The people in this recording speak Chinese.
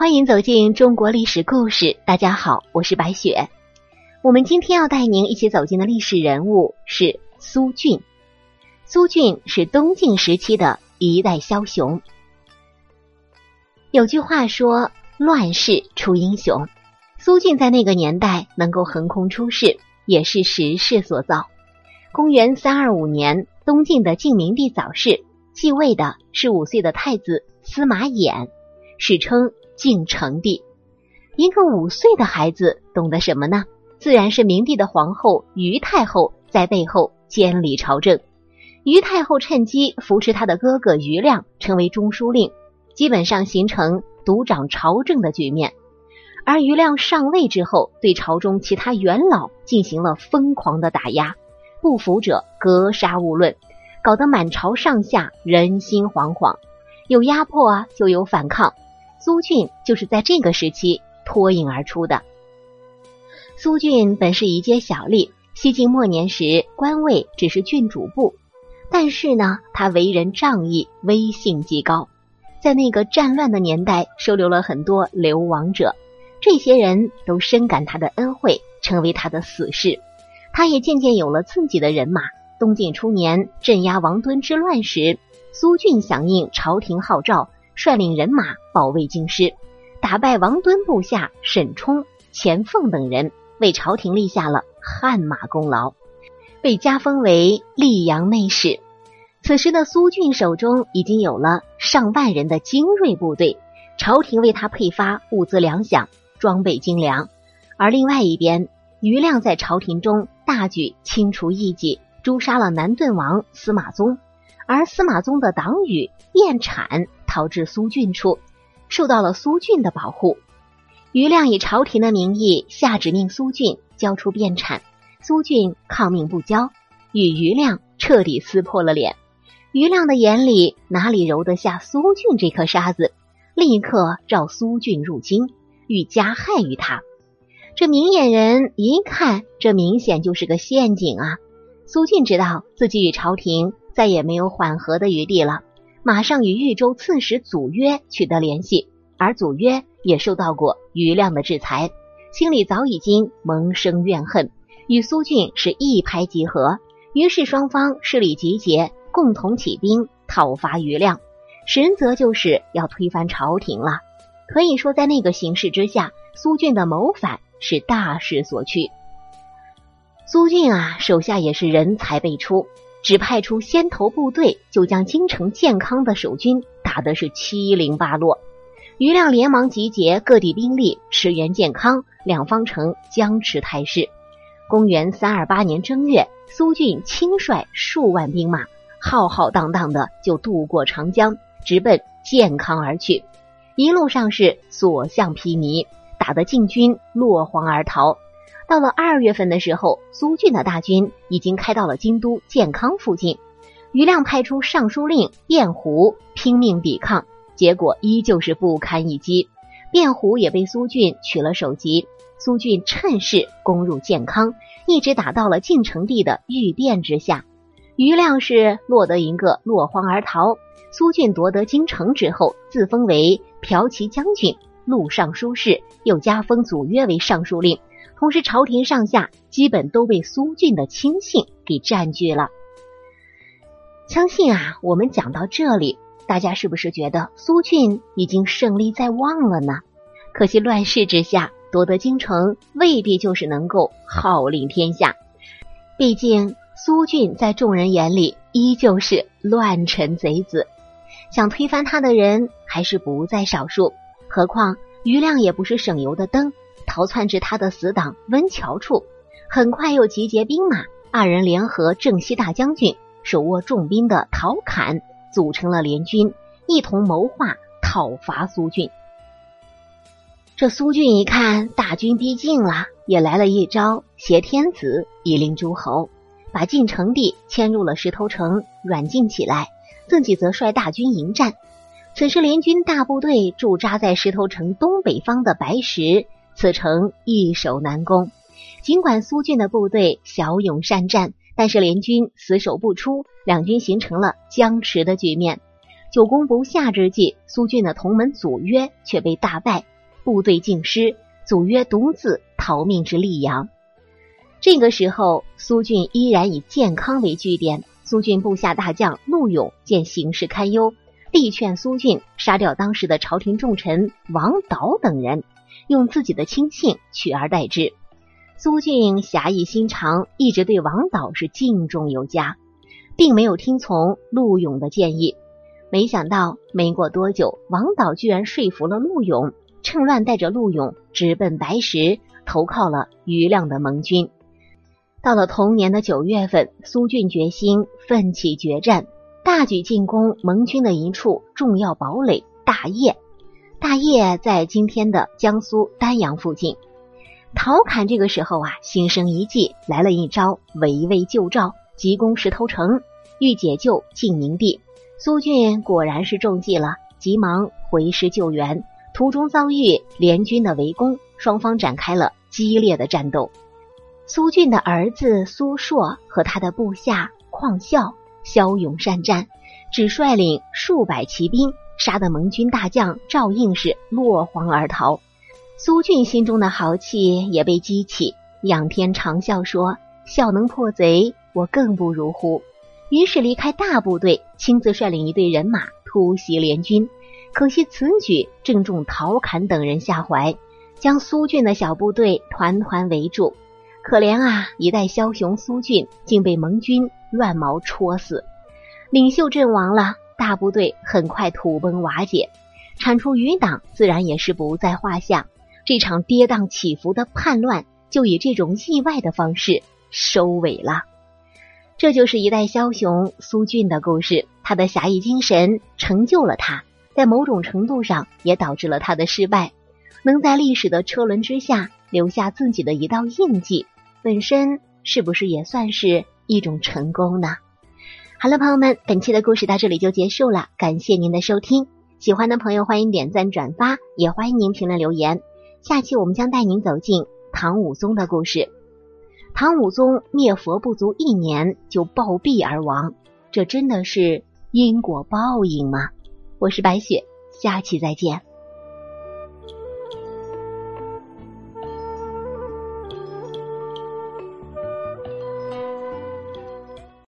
欢迎走进中国历史故事。大家好，我是白雪。我们今天要带您一起走进的历史人物是苏峻。苏峻是东晋时期的一代枭雄。有句话说：“乱世出英雄。”苏峻在那个年代能够横空出世，也是时势所造。公元三二五年，东晋的晋明帝早逝，继位的是五岁的太子司马衍，史称。晋成帝，一个五岁的孩子懂得什么呢？自然是明帝的皇后于太后在背后监理朝政。于太后趁机扶持他的哥哥于亮成为中书令，基本上形成独掌朝政的局面。而于亮上位之后，对朝中其他元老进行了疯狂的打压，不服者格杀勿论，搞得满朝上下人心惶惶。有压迫啊，就有反抗。苏峻就是在这个时期脱颖而出的。苏峻本是一介小吏，西晋末年时官位只是郡主簿，但是呢，他为人仗义，威信极高，在那个战乱的年代，收留了很多流亡者，这些人都深感他的恩惠，成为他的死士。他也渐渐有了自己的人马。东晋初年镇压王敦之乱时，苏峻响应朝廷号召。率领人马保卫京师，打败王敦部下沈冲、钱凤等人，为朝廷立下了汗马功劳，被加封为溧阳内史。此时的苏峻手中已经有了上万人的精锐部队，朝廷为他配发物资粮饷，装备精良。而另外一边，余亮在朝廷中大举清除异己，诛杀了南顿王司马宗，而司马宗的党羽卞产。逃至苏峻处，受到了苏峻的保护。余亮以朝廷的名义下旨命苏峻交出变产，苏峻抗命不交，与余亮彻底撕破了脸。余亮的眼里哪里揉得下苏峻这颗沙子，立刻召苏峻入京，欲加害于他。这明眼人一看，这明显就是个陷阱啊！苏峻知道自己与朝廷再也没有缓和的余地了。马上与豫州刺史祖约取得联系，而祖约也受到过余亮的制裁，心里早已经萌生怨恨，与苏峻是一拍即合。于是双方势力集结，共同起兵讨伐余亮，实则就是要推翻朝廷了。可以说，在那个形势之下，苏峻的谋反是大势所趋。苏峻啊，手下也是人才辈出。只派出先头部队，就将京城健康的守军打的是七零八落。余亮连忙集结各地兵力驰援健康，两方城僵持态势。公元三二八年正月，苏峻亲率数万兵马，浩浩荡荡的就渡过长江，直奔健康而去。一路上是所向披靡，打得晋军落荒而逃。到了二月份的时候，苏峻的大军已经开到了京都健康附近。余亮派出尚书令卞胡拼命抵抗，结果依旧是不堪一击。卞胡也被苏峻取了首级。苏峻趁势攻入健康，一直打到了晋成帝的御殿之下。余亮是落得一个落荒而逃。苏峻夺得京城之后，自封为骠骑将军、录尚书事，又加封祖约为尚书令。同时，朝廷上下基本都被苏俊的亲信给占据了。相信啊，我们讲到这里，大家是不是觉得苏俊已经胜利在望了呢？可惜乱世之下，夺得京城未必就是能够号令天下。毕竟苏俊在众人眼里依旧是乱臣贼子，想推翻他的人还是不在少数。何况余亮也不是省油的灯。逃窜至他的死党温峤处，很快又集结兵马，二人联合正西大将军、手握重兵的陶侃，组成了联军，一同谋划讨伐苏峻。这苏峻一看大军逼近了，也来了一招挟天子以令诸侯，把晋成帝迁入了石头城软禁起来，自己则率大军迎战。此时联军大部队驻扎在石头城东北方的白石。此城易守难攻，尽管苏峻的部队骁勇善战，但是联军死守不出，两军形成了僵持的局面。久攻不下之际，苏峻的同门祖约却被大败，部队尽失，祖约独自逃命至溧阳。这个时候，苏峻依然以健康为据点。苏峻部下大将陆勇见形势堪忧，力劝苏峻杀掉当时的朝廷重臣王导等人，用自己的亲信取而代之。苏峻侠义心肠，一直对王导是敬重有加，并没有听从陆勇的建议。没想到没过多久，王导居然说服了陆勇，趁乱带着陆勇直奔白石，投靠了余亮的盟军。到了同年的九月份，苏峻决心奋起决战，大举进攻盟军的一处重要堡垒大业。大业在今天的江苏丹阳附近。陶侃这个时候啊，心生一计，来了一招围魏救赵，急攻石头城，欲解救晋明帝。苏峻果然是中计了，急忙回师救援，途中遭遇联军的围攻，双方展开了激烈的战斗。苏峻的儿子苏硕和他的部下况孝骁勇善战，只率领数百骑兵，杀得盟军大将赵应是落荒而逃。苏俊心中的豪气也被激起，仰天长啸说：“孝能破贼，我更不如乎？”于是离开大部队，亲自率领一队人马突袭联军。可惜此举正中陶侃等人下怀，将苏俊的小部队团团围住。可怜啊！一代枭雄苏俊竟被盟军乱矛戳死，领袖阵亡了，大部队很快土崩瓦解，铲除余党自然也是不在话下。这场跌宕起伏的叛乱就以这种意外的方式收尾了。这就是一代枭雄苏俊的故事，他的侠义精神成就了他，在某种程度上也导致了他的失败。能在历史的车轮之下。留下自己的一道印记，本身是不是也算是一种成功呢？好了，朋友们，本期的故事到这里就结束了，感谢您的收听。喜欢的朋友欢迎点赞转发，也欢迎您评论留言。下期我们将带您走进唐武宗的故事。唐武宗灭佛不足一年就暴毙而亡，这真的是因果报应吗？我是白雪，下期再见。